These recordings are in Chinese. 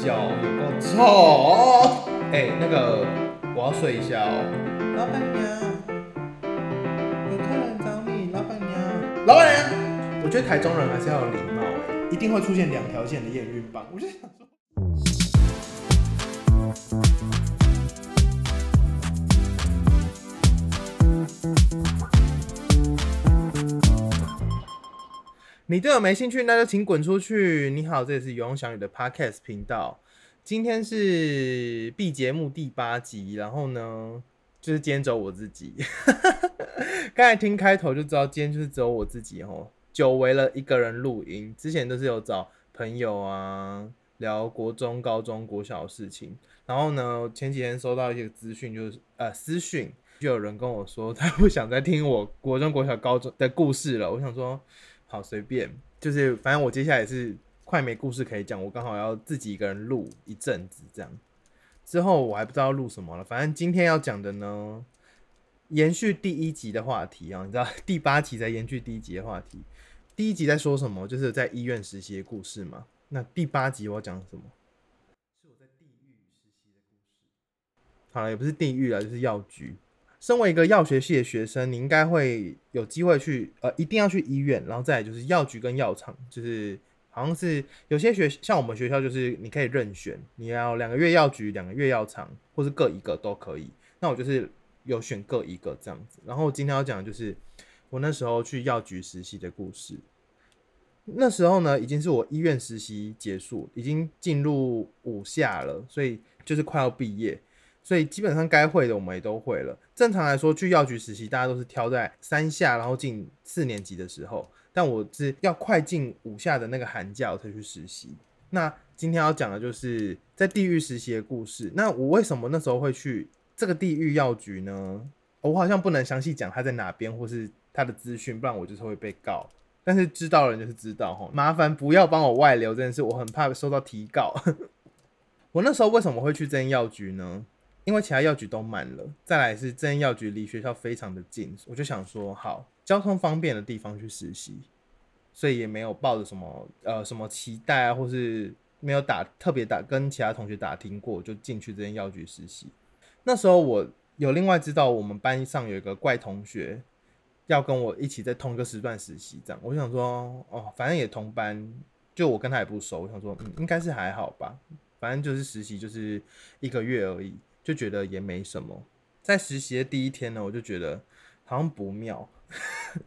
脚有够臭！哎、那个我要睡一下哦。老板娘，有客人找你，老板娘。老板娘，我觉得台中人还是要有礼貌哎，一定会出现两条线的验孕棒。我就想说。你对我没兴趣，那就请滚出去。你好，这里是游泳小雨的 Podcast 频道。今天是 B 节目第八集，然后呢，就是今天只有我自己。刚才听开头就知道，今天就是只有我自己哦，久违了一个人录音。之前都是有找朋友啊，聊国中、高中、国小的事情。然后呢，前几天收到一些资讯，就是呃私讯，就有人跟我说他不想再听我国中、国小、高中的故事了。我想说。好，随便，就是反正我接下来是快没故事可以讲，我刚好要自己一个人录一阵子这样。之后我还不知道录什么了，反正今天要讲的呢，延续第一集的话题啊，你知道 第八集在延续第一集的话题。第一集在说什么？就是在医院实习的故事嘛。那第八集我要讲什么？是我在地狱实习的故事。好了，也不是地狱了，就是药局。身为一个药学系的学生，你应该会有机会去，呃，一定要去医院，然后再就是药局跟药厂，就是好像是有些学像我们学校就是你可以任选，你要两个月药局，两个月药厂，或是各一个都可以。那我就是有选各一个这样子。然后今天要讲的就是我那时候去药局实习的故事。那时候呢，已经是我医院实习结束，已经进入五下了，所以就是快要毕业。所以基本上该会的我们也都会了。正常来说，去药局实习，大家都是挑在三下，然后进四年级的时候。但我是要快进五下的那个寒假，我才去实习。那今天要讲的就是在地狱实习的故事。那我为什么那时候会去这个地狱药局呢？我好像不能详细讲它在哪边，或是它的资讯，不然我就是会被告。但是知道的人就是知道哈，麻烦不要帮我外流这件事，我很怕收到提告。我那时候为什么会去这药局呢？因为其他药局都满了，再来是这间药局离学校非常的近，我就想说好交通方便的地方去实习，所以也没有抱着什么呃什么期待啊，或是没有打特别打跟其他同学打听过，就进去这间药局实习。那时候我有另外知道我们班上有一个怪同学要跟我一起在同一个时段实习，这样我想说哦，反正也同班，就我跟他也不熟，我想说嗯应该是还好吧，反正就是实习就是一个月而已。就觉得也没什么，在实习的第一天呢，我就觉得好像不妙。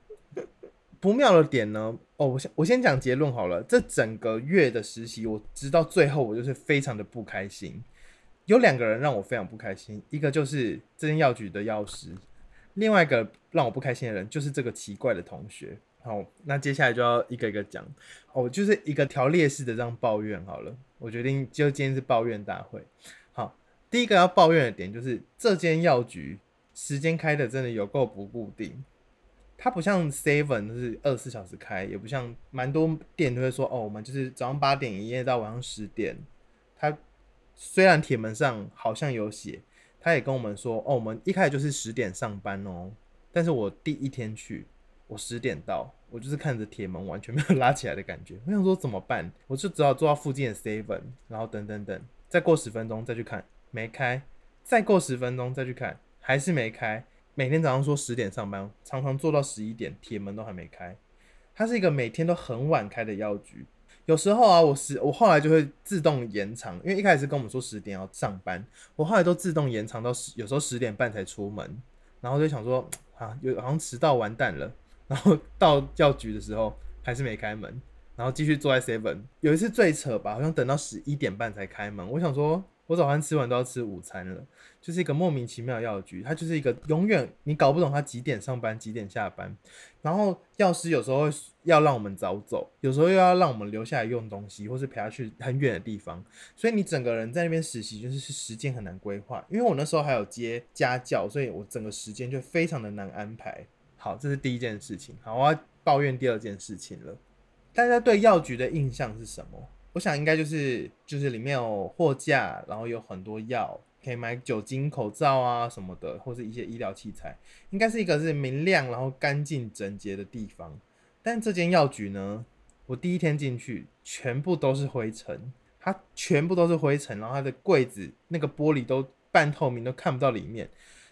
不妙的点呢，哦，我先我先讲结论好了。这整个月的实习，我直到最后，我就是非常的不开心。有两个人让我非常不开心，一个就是这间药局的药师，另外一个让我不开心的人就是这个奇怪的同学。好，那接下来就要一个一个讲。哦，就是一个条列式的这样抱怨好了。我决定就今天是抱怨大会。第一个要抱怨的点就是这间药局时间开的真的有够不固定，它不像 Seven 就是二十四小时开，也不像蛮多店都会说哦，我们就是早上八点营业到晚上十点。它虽然铁门上好像有写，他也跟我们说哦，我们一开始就是十点上班哦。但是我第一天去，我十点到，我就是看着铁门完全没有拉起来的感觉，我想说怎么办？我就只好坐到附近的 Seven，然后等等等，再过十分钟再去看。没开，再过十分钟再去看，还是没开。每天早上说十点上班，常常做到十一点，铁门都还没开。它是一个每天都很晚开的药局。有时候啊，我十我后来就会自动延长，因为一开始跟我们说十点要上班，我后来都自动延长到十，有时候十点半才出门。然后就想说啊，有好像迟到完蛋了。然后到药局的时候还是没开门，然后继续坐在 seven。有一次最扯吧，好像等到十一点半才开门。我想说。我早餐吃完都要吃午餐了，就是一个莫名其妙的药局，它就是一个永远你搞不懂它几点上班几点下班，然后药师有时候要让我们早走，有时候又要让我们留下来用东西，或是陪他去很远的地方，所以你整个人在那边实习就是时间很难规划。因为我那时候还有接家教，所以我整个时间就非常的难安排。好，这是第一件事情。好，我要抱怨第二件事情了。大家对药局的印象是什么？我想应该就是就是里面有货架，然后有很多药，可以买酒精、口罩啊什么的，或是一些医疗器材，应该是一个是明亮然后干净整洁的地方。但这间药局呢，我第一天进去，全部都是灰尘，它全部都是灰尘，然后它的柜子那个玻璃都半透明，都看不到里面。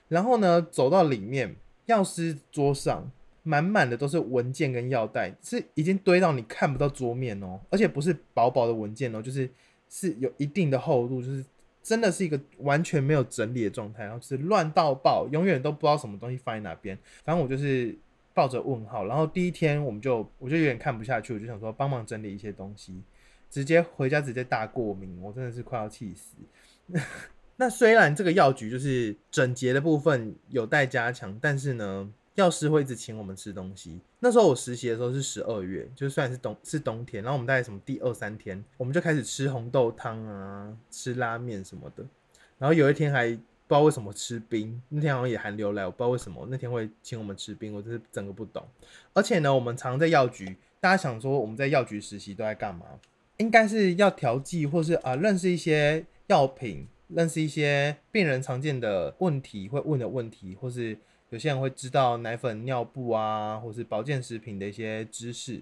然后呢，走到里面，药师桌上满满的都是文件跟药袋，是已经堆到你看不到桌面哦，而且不是薄薄的文件哦，就是是有一定的厚度，就是真的是一个完全没有整理的状态，然后就是乱到爆，永远都不知道什么东西放在哪边。反正我就是抱着问号。然后第一天我们就我就有点看不下去，我就想说帮忙整理一些东西，直接回家直接大过敏，我真的是快要气死。那虽然这个药局就是整洁的部分有待加强，但是呢，药师会一直请我们吃东西。那时候我实习的时候是十二月，就算是冬是冬天，然后我们大概什么第二三天，我们就开始吃红豆汤啊，吃拉面什么的。然后有一天还不知道为什么吃冰，那天好像也寒流来，我不知道为什么那天会请我们吃冰，我真是整个不懂。而且呢，我们常在药局，大家想说我们在药局实习都在干嘛？应该是要调剂，或是啊认识一些药品。认识一些病人常见的问题，会问的问题，或是有些人会知道奶粉、尿布啊，或是保健食品的一些知识。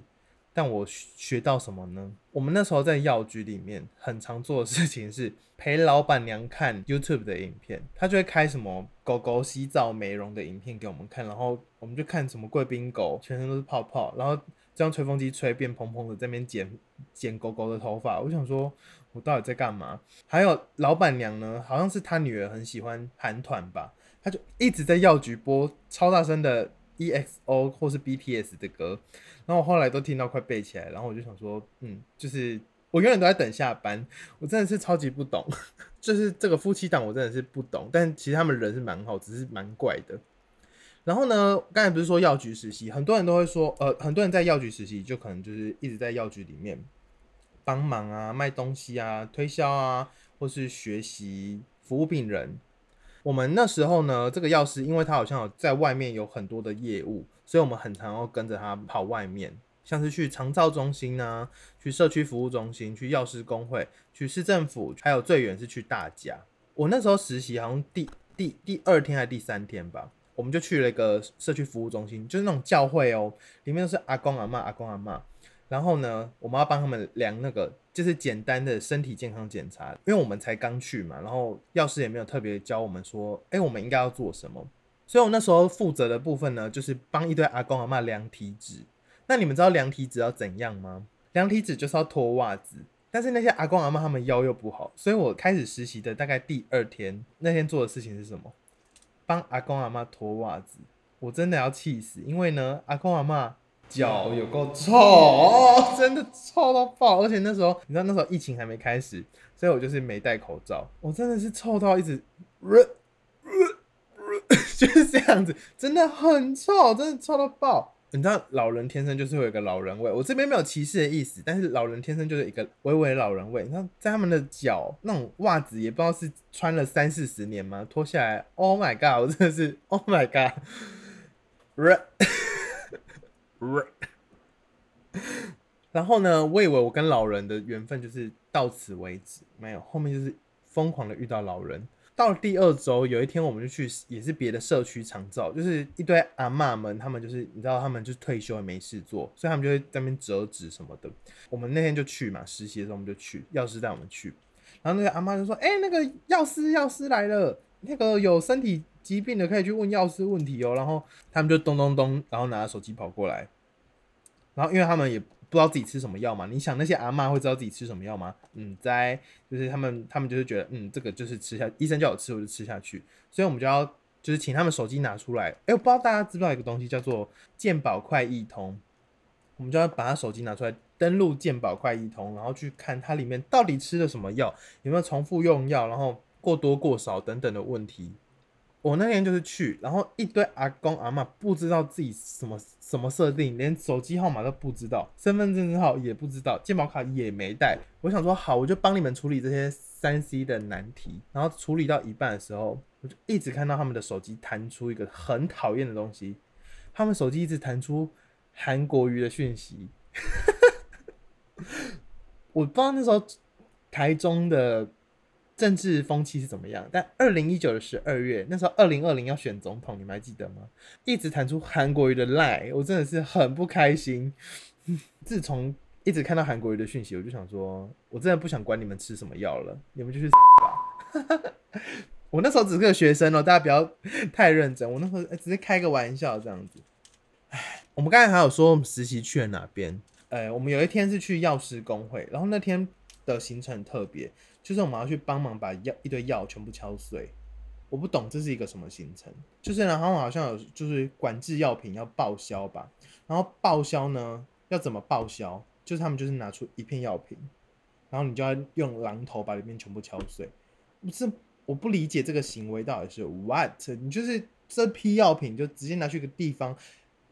但我学到什么呢？我们那时候在药局里面很常做的事情是陪老板娘看 YouTube 的影片，他就会开什么狗狗洗澡美容的影片给我们看，然后我们就看什么贵宾狗全身都是泡泡，然后这样吹风机吹变蓬蓬的，在那边剪剪狗狗的头发。我想说。我到底在干嘛？还有老板娘呢？好像是她女儿很喜欢韩团吧，他就一直在药局播超大声的 EXO 或是 BTS 的歌，然后我后来都听到快背起来，然后我就想说，嗯，就是我永远都在等下班，我真的是超级不懂，就是这个夫妻档我真的是不懂，但其实他们人是蛮好，只是蛮怪的。然后呢，刚才不是说药局实习，很多人都会说，呃，很多人在药局实习就可能就是一直在药局里面。帮忙啊，卖东西啊，推销啊，或是学习服务病人。我们那时候呢，这个药师，因为他好像有在外面有很多的业务，所以我们很常要跟着他跑外面，像是去长照中心啊，去社区服务中心，去药师工会，去市政府，还有最远是去大家。我那时候实习好像第第第二天还是第三天吧，我们就去了一个社区服务中心，就是那种教会哦，里面都是阿公阿妈，阿公阿妈。然后呢，我们要帮他们量那个，就是简单的身体健康检查，因为我们才刚去嘛。然后药师也没有特别教我们说，哎，我们应该要做什么。所以我那时候负责的部分呢，就是帮一堆阿公阿妈量体脂。那你们知道量体脂要怎样吗？量体脂就是要脱袜子。但是那些阿公阿妈他们腰又不好，所以我开始实习的大概第二天，那天做的事情是什么？帮阿公阿妈脱袜子。我真的要气死，因为呢，阿公阿妈。脚有够臭，真的臭到爆！而且那时候，你知道那时候疫情还没开始，所以我就是没戴口罩。我真的是臭到一直，就是这样子，真的很臭，真的臭到爆。你知道老人天生就是有一个老人味，我这边没有歧视的意思，但是老人天生就是一个微微老人味。你看在他们的脚那种袜子，也不知道是穿了三四十年吗？脱下来，Oh my god！我真的是 Oh my god！然后呢？我以为我跟老人的缘分就是到此为止，没有后面就是疯狂的遇到老人。到了第二周，有一天我们就去，也是别的社区长照，就是一堆阿妈们，他们就是你知道，他们就退休也没事做，所以他们就会在那边折纸什么的。我们那天就去嘛，实习的时候我们就去，药师带我们去。然后那个阿妈就说：“哎，那个药师，药师来了，那个有身体。”疾病的可以去问药师问题哦，然后他们就咚咚咚，然后拿着手机跑过来，然后因为他们也不知道自己吃什么药嘛，你想那些阿妈会知道自己吃什么药吗？嗯，在就是他们他们就是觉得嗯这个就是吃下医生叫我吃我就吃下去，所以我们就要就是请他们手机拿出来，哎，我不知道大家知不知道一个东西叫做健保快易通，我们就要把他手机拿出来登录健保快易通，然后去看它里面到底吃了什么药，有没有重复用药，然后过多过少等等的问题。我那天就是去，然后一堆阿公阿妈不知道自己什么什么设定，连手机号码都不知道，身份证号也不知道，健保卡也没带。我想说好，我就帮你们处理这些三 C 的难题。然后处理到一半的时候，我就一直看到他们的手机弹出一个很讨厌的东西，他们手机一直弹出韩国语的讯息。我不知道那时候台中的。政治风气是怎么样？但二零一九的十二月，那时候二零二零要选总统，你们还记得吗？一直弹出韩国瑜的赖，我真的是很不开心。自从一直看到韩国瑜的讯息，我就想说，我真的不想管你们吃什么药了，你们就去死吧。我那时候只是个学生哦，大家不要 太认真。我那时候只是开个玩笑这样子。唉，我们刚才还有说我们实习去了哪边？呃，我们有一天是去药师工会，然后那天的行程特别，就是我们要去帮忙把药一堆药全部敲碎。我不懂这是一个什么行程，就是然后好像有就是管制药品要报销吧，然后报销呢要怎么报销？就是他们就是拿出一片药品，然后你就要用榔头把里面全部敲碎。不是我不理解这个行为到底是 what？你就是这批药品就直接拿去一个地方。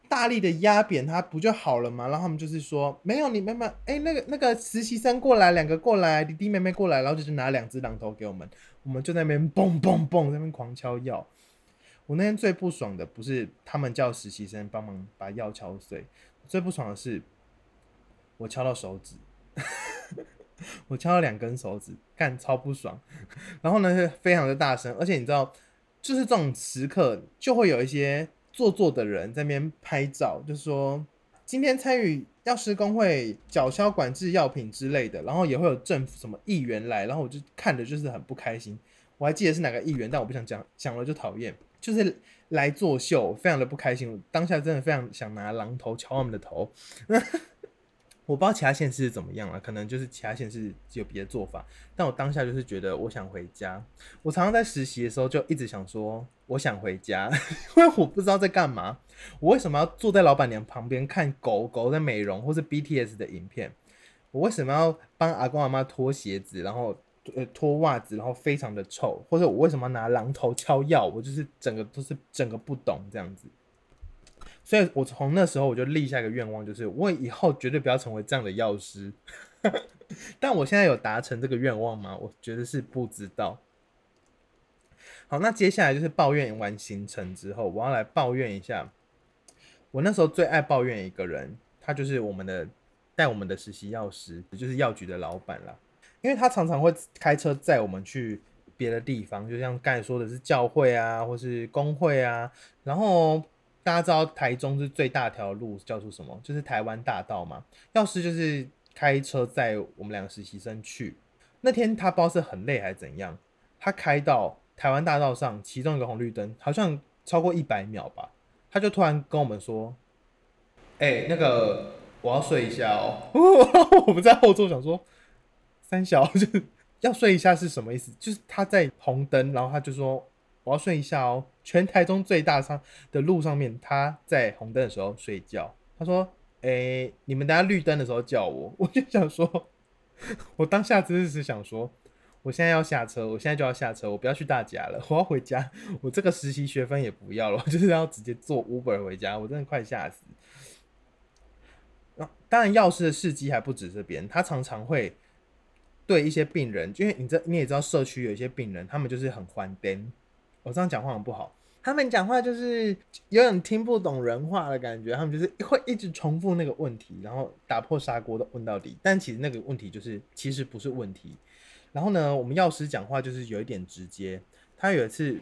大力的压扁它不就好了吗？然后他们就是说没有你妹妹，哎，那个那个实习生过来，两个过来，弟弟妹妹过来，然后就是拿两只榔头给我们，我们就在那边嘣嘣嘣在那边狂敲药。我那天最不爽的不是他们叫实习生帮忙把药敲碎，最不爽的是我敲到手指，我敲了两根手指，干超不爽。然后呢是非常的大声，而且你知道，就是这种时刻就会有一些。做作的人在那边拍照，就说今天参与药师工会缴销管制药品之类的，然后也会有政府什么议员来，然后我就看着就是很不开心。我还记得是哪个议员，但我不想讲，讲了就讨厌，就是来作秀，非常的不开心。当下真的非常想拿榔头敲他们的头。我不知道其他县市是怎么样了，可能就是其他县市有别的做法。但我当下就是觉得我想回家。我常常在实习的时候就一直想说我想回家，因为我不知道在干嘛。我为什么要坐在老板娘旁边看狗狗在美容或是 BTS 的影片？我为什么要帮阿公阿妈脱鞋子，然后呃脱袜子，然后非常的臭？或者我为什么要拿榔头敲药？我就是整个都是整个不懂这样子。所以我从那时候我就立下一个愿望，就是我以后绝对不要成为这样的药师。但我现在有达成这个愿望吗？我觉得是不知道。好，那接下来就是抱怨完行程之后，我要来抱怨一下。我那时候最爱抱怨一个人，他就是我们的带我们的实习药师，也就是药局的老板啦。因为他常常会开车载我们去别的地方，就像刚才说的是教会啊，或是工会啊，然后。大家知道台中是最大条路叫做什么？就是台湾大道嘛。药师就是开车载我们两个实习生去。那天他不知道是很累还是怎样，他开到台湾大道上，其中一个红绿灯好像超过一百秒吧，他就突然跟我们说：“哎，那个我要睡一下哦。”我们在后座想说：“三小就是要睡一下是什么意思？”就是他在红灯，然后他就说。我要睡一下哦。全台中最大上的路上面，他在红灯的时候睡觉。他说：“诶，你们等下绿灯的时候叫我。”我就想说，我当下真的是想说，我现在要下车，我现在就要下车，我不要去大家了，我要回家。我这个实习学分也不要了，我就是要直接坐 Uber 回家。我真的快吓死。当然，药师的事迹还不止这边，他常常会对一些病人，因为你这你也知道，社区有一些病人，他们就是很欢灯。我这样讲话很不好，他们讲话就是有点听不懂人话的感觉，他们就是会一直重复那个问题，然后打破砂锅的问到底。但其实那个问题就是其实不是问题。然后呢，我们药师讲话就是有一点直接。他有一次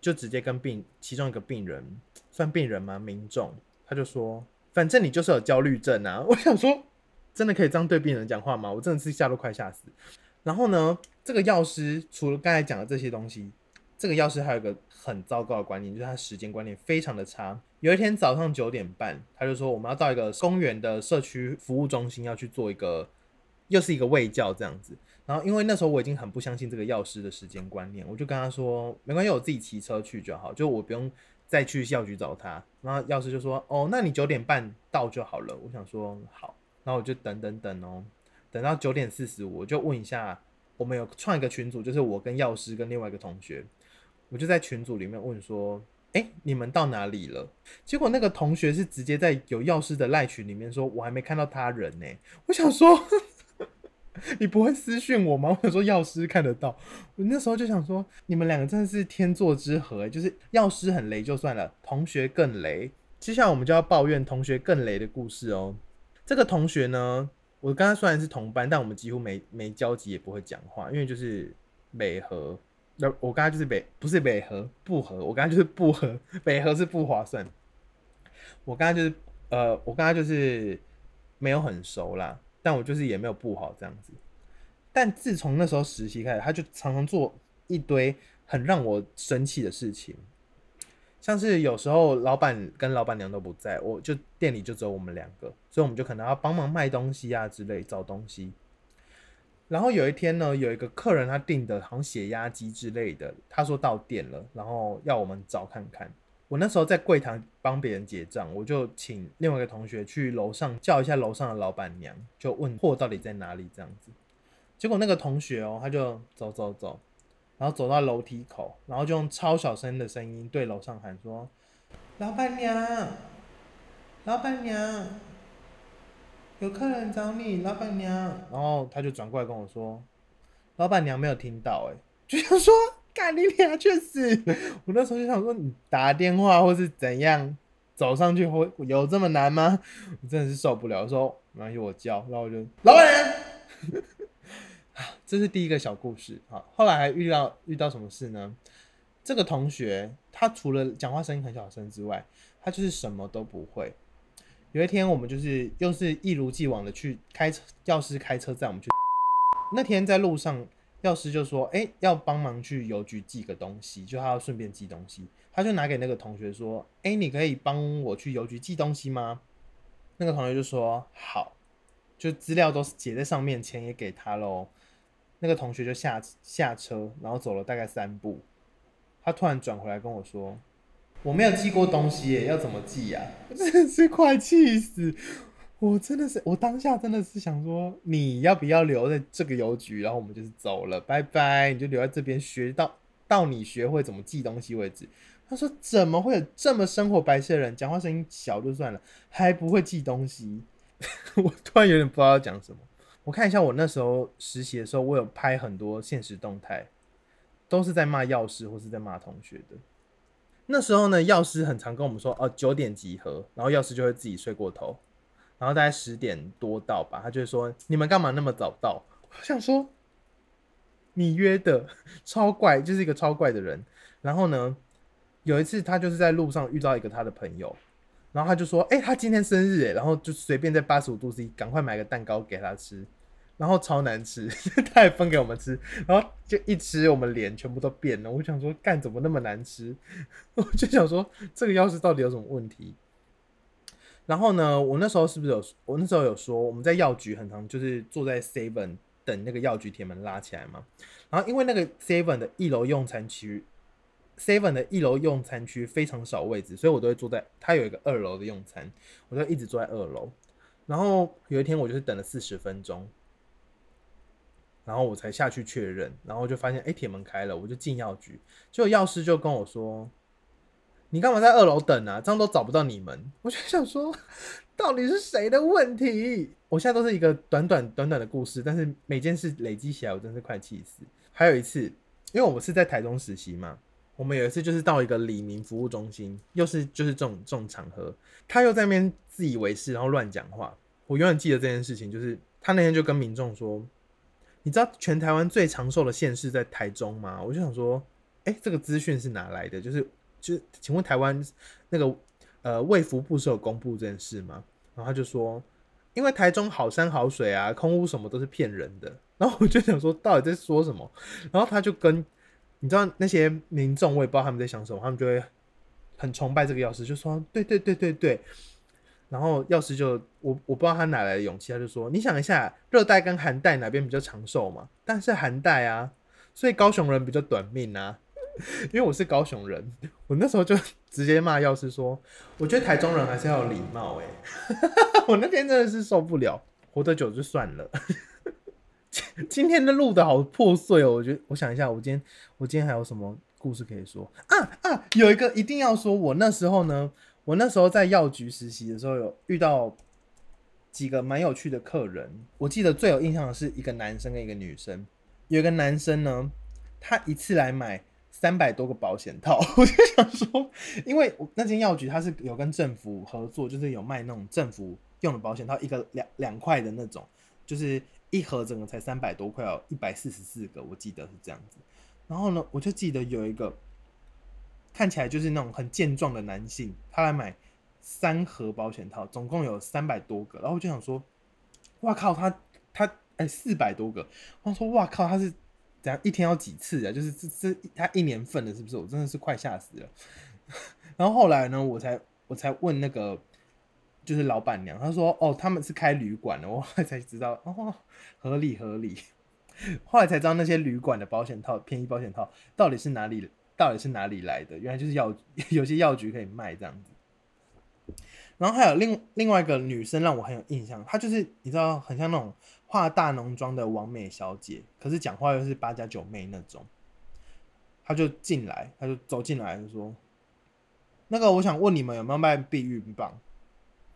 就直接跟病其中一个病人，算病人吗？民众，他就说：“反正你就是有焦虑症啊！” 我想说，真的可以这样对病人讲话吗？我真的是吓都快吓死。然后呢，这个药师除了刚才讲的这些东西。这个药师还有个很糟糕的观念，就是他时间观念非常的差。有一天早上九点半，他就说我们要到一个公园的社区服务中心，要去做一个又是一个卫教这样子。然后因为那时候我已经很不相信这个药师的时间观念，我就跟他说没关系，我自己骑车去就好，就我不用再去药局找他。然后药师就说哦，那你九点半到就好了。我想说好，然后我就等等等哦，等到九点四十五，我就问一下，我们有创一个群组，就是我跟药师跟另外一个同学。我就在群组里面问说：“哎，你们到哪里了？”结果那个同学是直接在有药师的赖群里面说：“我还没看到他人呢。”我想说：“ 你不会私讯我吗？”我想说药师看得到。我那时候就想说：“你们两个真的是天作之合，就是药师很雷就算了，同学更雷。”接下来我们就要抱怨同学更雷的故事哦。这个同学呢，我跟他虽然是同班，但我们几乎没没交集，也不会讲话，因为就是美和。那我刚才就是北，不是北河不合，我刚才就是不合，北河是不划算。我刚才就是，呃，我刚才就是没有很熟啦。但我就是也没有不好这样子。但自从那时候实习开始，他就常常做一堆很让我生气的事情，像是有时候老板跟老板娘都不在，我就店里就只有我们两个，所以我们就可能要帮忙卖东西啊之类，找东西。然后有一天呢，有一个客人他订的好像血压机之类的，他说到店了，然后要我们找看看。我那时候在柜台帮别人结账，我就请另外一个同学去楼上叫一下楼上的老板娘，就问货到底在哪里这样子。结果那个同学哦，他就走走走，然后走到楼梯口，然后就用超小声的声音对楼上喊说：“老板娘，老板娘，有客人找你，老板娘。”然后他就转过来跟我说：“老板娘没有听到。”哎，就想说。干你俩去死！我那时候就想说，你打电话或是怎样走上去，会有这么难吗？我真的是受不了。说没关系，我叫，然后我就老板娘。这是第一个小故事。啊，后来还遇到遇到什么事呢？这个同学他除了讲话声音很小声之外，他就是什么都不会。有一天我们就是又是一如既往的去开车，教师开车载我们去。那天在路上。药师就说：“哎，要帮忙去邮局寄个东西，就他要顺便寄东西。”他就拿给那个同学说：“哎，你可以帮我去邮局寄东西吗？”那个同学就说：“好。”就资料都写在上面，钱也给他喽。那个同学就下下车，然后走了大概三步，他突然转回来跟我说：“我没有寄过东西耶，要怎么寄呀？” 真的是快气死！我真的是，我当下真的是想说，你要不要留在这个邮局？然后我们就是走了，拜拜，你就留在这边学到到你学会怎么寄东西为止。他说：“怎么会有这么生活白痴的人？讲话声音小就算了，还不会寄东西？”我突然有点不知道要讲什么。我看一下，我那时候实习的时候，我有拍很多现实动态，都是在骂药师或是在骂同学的。那时候呢，药师很常跟我们说：“哦，九点集合。”然后药师就会自己睡过头。然后大概十点多到吧，他就会说：“你们干嘛那么早到？”我想说，你约的超怪，就是一个超怪的人。然后呢，有一次他就是在路上遇到一个他的朋友，然后他就说：“哎，他今天生日哎！”然后就随便在八十五度 C 赶快买个蛋糕给他吃，然后超难吃，他也分给我们吃，然后就一吃，我们脸全部都变了。我想说，干怎么那么难吃？我就想说，这个钥匙到底有什么问题？然后呢，我那时候是不是有？我那时候有说，我们在药局很常就是坐在 Seven 等那个药局铁门拉起来嘛。然后因为那个 Seven 的一楼用餐区，Seven 的一楼用餐区非常少位置，所以我都会坐在它有一个二楼的用餐，我就一直坐在二楼。然后有一天我就是等了四十分钟，然后我才下去确认，然后就发现哎铁门开了，我就进药局，结果药师就跟我说。你干嘛在二楼等啊？这样都找不到你们。我就想说，到底是谁的问题？我现在都是一个短短短短的故事，但是每件事累积起来，我真是快气死。还有一次，因为我是在台中实习嘛，我们有一次就是到一个李明服务中心，又是就是这种这种场合，他又在那边自以为是，然后乱讲话。我永远记得这件事情，就是他那天就跟民众说：“你知道全台湾最长寿的县市在台中吗？”我就想说，哎，这个资讯是哪来的？就是。就是请问台湾那个呃卫福部是有公布这件事吗？然后他就说，因为台中好山好水啊，空屋什么都是骗人的。然后我就想说，到底在说什么？然后他就跟你知道那些民众，我也不知道他们在想什么，他们就会很崇拜这个药师，就说对对对对对。然后药师就我我不知道他哪来的勇气，他就说，你想一下，热带跟寒带哪边比较长寿嘛？但是寒带啊，所以高雄人比较短命啊。因为我是高雄人，我那时候就 直接骂药师说：“我觉得台中人还是要有礼貌。”哎，我那天真的是受不了，活得久就算了。今天的录的好破碎哦，我觉得我想一下，我今天我今天还有什么故事可以说啊啊？有一个一定要说，我那时候呢，我那时候在药局实习的时候，有遇到几个蛮有趣的客人。我记得最有印象的是一个男生跟一个女生，有一个男生呢，他一次来买。三百多个保险套，我就想说，因为那间药局它是有跟政府合作，就是有卖那种政府用的保险套，一个两两块的那种，就是一盒整个才三百多块哦，一百四十四个，我记得是这样子。然后呢，我就记得有一个看起来就是那种很健壮的男性，他来买三盒保险套，总共有三百多个。然后我就想说，哇靠，他他哎四百多个，我说哇靠，他是怎样一天要几次啊？就是这这他一年份的，是不是？我真的是快吓死了。然后后来呢，我才我才问那个就是老板娘，她说哦他们是开旅馆的，我后来才知道哦合理合理。后来才知道那些旅馆的保险套便宜保险套到底是哪里到底是哪里来的？原来就是药 有些药局可以卖这样子。然后还有另另外一个女生让我很有印象，她就是你知道很像那种化大浓妆的完美小姐，可是讲话又是八加九妹那种。她就进来，她就走进来就说：“那个我想问你们有没有卖避孕棒？”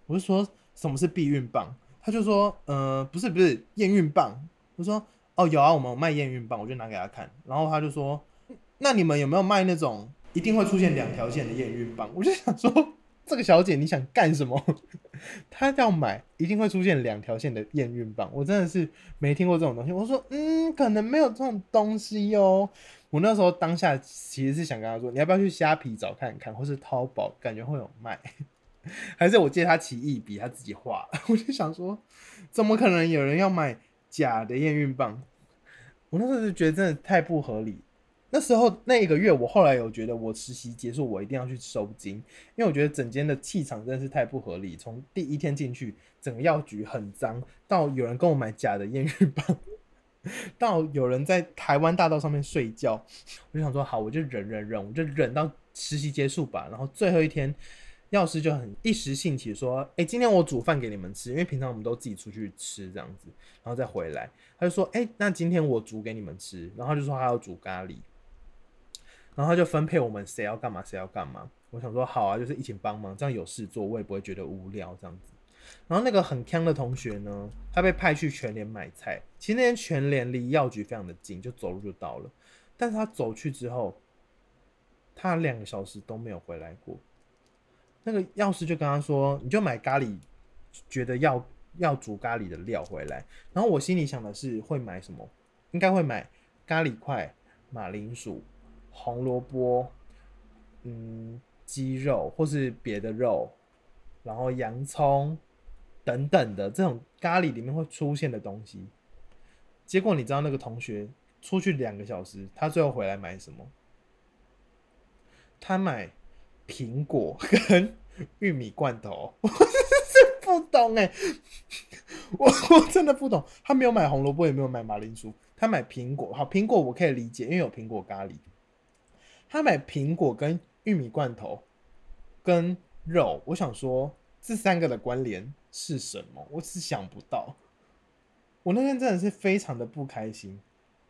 我就说：“什么是避孕棒？”她就说：“呃，不是不是验孕棒。”我说。哦，有啊，我们有卖验孕棒，我就拿给她看，然后她就说：“那你们有没有卖那种一定会出现两条线的验孕棒？”我就想说，这个小姐你想干什么？她要买一定会出现两条线的验孕棒，我真的是没听过这种东西。我说：“嗯，可能没有这种东西哟。”我那时候当下其实是想跟他说：“你要不要去虾皮找看看，或是淘宝，感觉会有卖？还是我借他奇异笔，他自己画？”我就想说，怎么可能有人要买？假的验孕棒，我那时候就觉得真的太不合理。那时候那一个月，我后来有觉得我实习结束，我一定要去收金，因为我觉得整间的气场真的是太不合理。从第一天进去，整个药局很脏，到有人跟我买假的验孕棒，到有人在台湾大道上面睡觉，我就想说好，我就忍忍忍，我就忍到实习结束吧。然后最后一天。药师就很一时兴起说：“哎，今天我煮饭给你们吃，因为平常我们都自己出去吃这样子，然后再回来。”他就说：“哎，那今天我煮给你们吃。”然后就说他要煮咖喱，然后他就分配我们谁要干嘛，谁要干嘛。我想说好啊，就是一起帮忙，这样有事做，我也不会觉得无聊这样子。然后那个很强的同学呢，他被派去全联买菜。其实那天全联离药局非常的近，就走路就到了。但是他走去之后，他两个小时都没有回来过。那个药师就跟他说：“你就买咖喱，觉得要要煮咖喱的料回来。”然后我心里想的是会买什么？应该会买咖喱块、马铃薯、红萝卜、嗯鸡肉或是别的肉，然后洋葱等等的这种咖喱里面会出现的东西。结果你知道那个同学出去两个小时，他最后回来买什么？他买。苹果跟玉米罐头，我真不懂哎，我我真的不懂。他没有买红萝卜，也没有买马铃薯，他买苹果。好，苹果我可以理解，因为有苹果咖喱。他买苹果跟玉米罐头跟肉，我想说这三个的关联是什么？我是想不到。我那天真的是非常的不开心。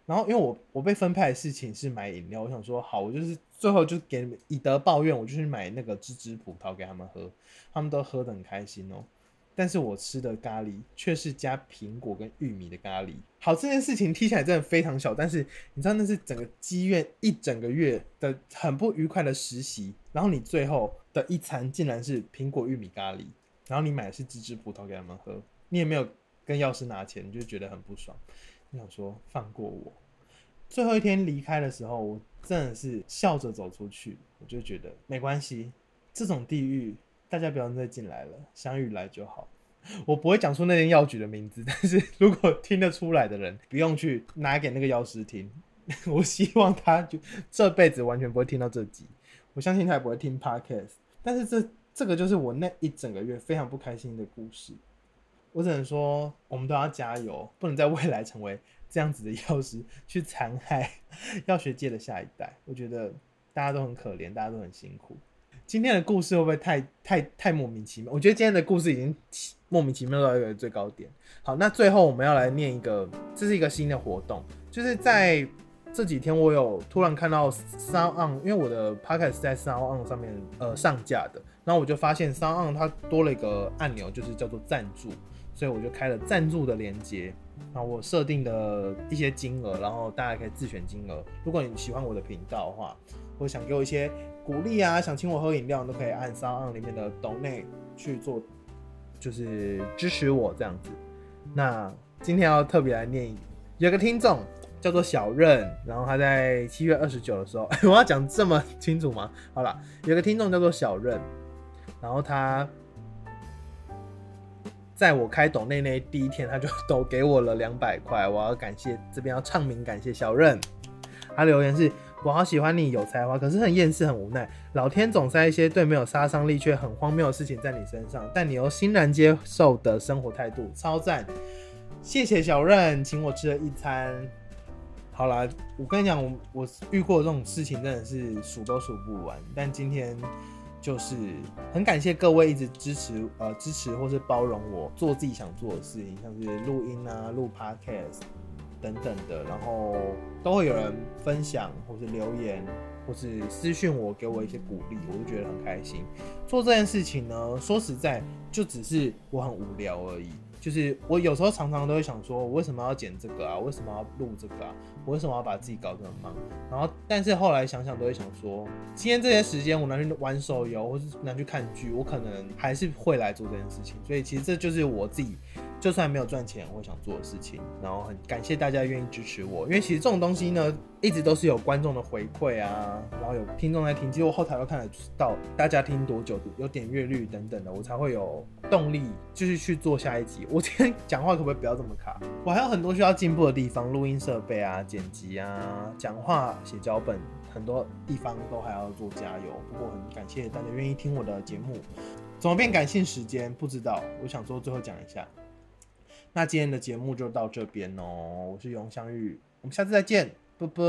然后，因为我我被分派的事情是买饮料，我想说好，我就是最后就给你们以德报怨，我就去买那个芝芝葡萄给他们喝，他们都喝得很开心哦。但是我吃的咖喱却是加苹果跟玉米的咖喱。好，这件事情听起来真的非常小，但是你知道那是整个积怨一整个月的很不愉快的实习，然后你最后的一餐竟然是苹果玉米咖喱，然后你买的是芝芝葡萄给他们喝，你也没有跟药师拿钱，你就觉得很不爽。你想说放过我，最后一天离开的时候，我真的是笑着走出去。我就觉得没关系，这种地狱大家不要再进来了，相遇来就好。我不会讲出那间药局的名字，但是如果听得出来的人，不用去拿给那个药师听。我希望他就这辈子完全不会听到这集，我相信他也不会听 podcast。但是这这个就是我那一整个月非常不开心的故事。我只能说，我们都要加油，不能在未来成为这样子的药师，去残害药学界的下一代。我觉得大家都很可怜，大家都很辛苦。今天的故事会不会太太太莫名其妙？我觉得今天的故事已经莫名其妙到一个最高点。好，那最后我们要来念一个，这是一个新的活动，就是在这几天我有突然看到 Sound On，因为我的 Podcast 在 Sound On 上面呃上架的，然后我就发现 Sound On 它多了一个按钮，就是叫做赞助。所以我就开了赞助的连接，然后我设定的一些金额，然后大家可以自选金额。如果你喜欢我的频道的话，或想给我一些鼓励啊，想请我喝饮料，都可以按三二里面的 donate 去做，就是支持我这样子。那今天要特别来念，有个听众叫做小任，然后他在七月二十九的时候，我要讲这么清楚吗？好了，有个听众叫做小任，然后他。在我开抖内那第一天，他就 都给我了两百块，我要感谢这边要唱名感谢小任。他留言是：我好喜欢你有才华，可是很厌世很无奈，老天总塞一些对没有杀伤力却很荒谬的事情在你身上，但你又欣然接受的生活态度超赞。谢谢小任请我吃了一餐。好啦，我跟你讲，我我遇过这种事情真的是数都数不完，但今天。就是很感谢各位一直支持呃支持或是包容我做自己想做的事情，像是录音啊、录 podcast 等等的，然后都会有人分享或是留言或是私讯我，给我一些鼓励，我就觉得很开心。做这件事情呢，说实在就只是我很无聊而已。就是我有时候常常都会想说，我为什么要剪这个啊？为什么要录这个啊？我为什么要把自己搞这么忙？然后，但是后来想想都会想说，今天这些时间我拿去玩手游，或是拿去看剧，我可能还是会来做这件事情。所以其实这就是我自己。就算没有赚钱，我想做的事情，然后很感谢大家愿意支持我，因为其实这种东西呢，一直都是有观众的回馈啊，然后有听众在听，其实我后台都看得到大家听多久，有点阅率等等的，我才会有动力继续去做下一集。我今天讲话可不可以不要这么卡？我还有很多需要进步的地方，录音设备啊、剪辑啊、讲话、写脚本，很多地方都还要做加油。不过很感谢大家愿意听我的节目。怎么变感性时间？不知道，我想说最后讲一下。那今天的节目就到这边哦，我是永相遇，我们下次再见，拜拜。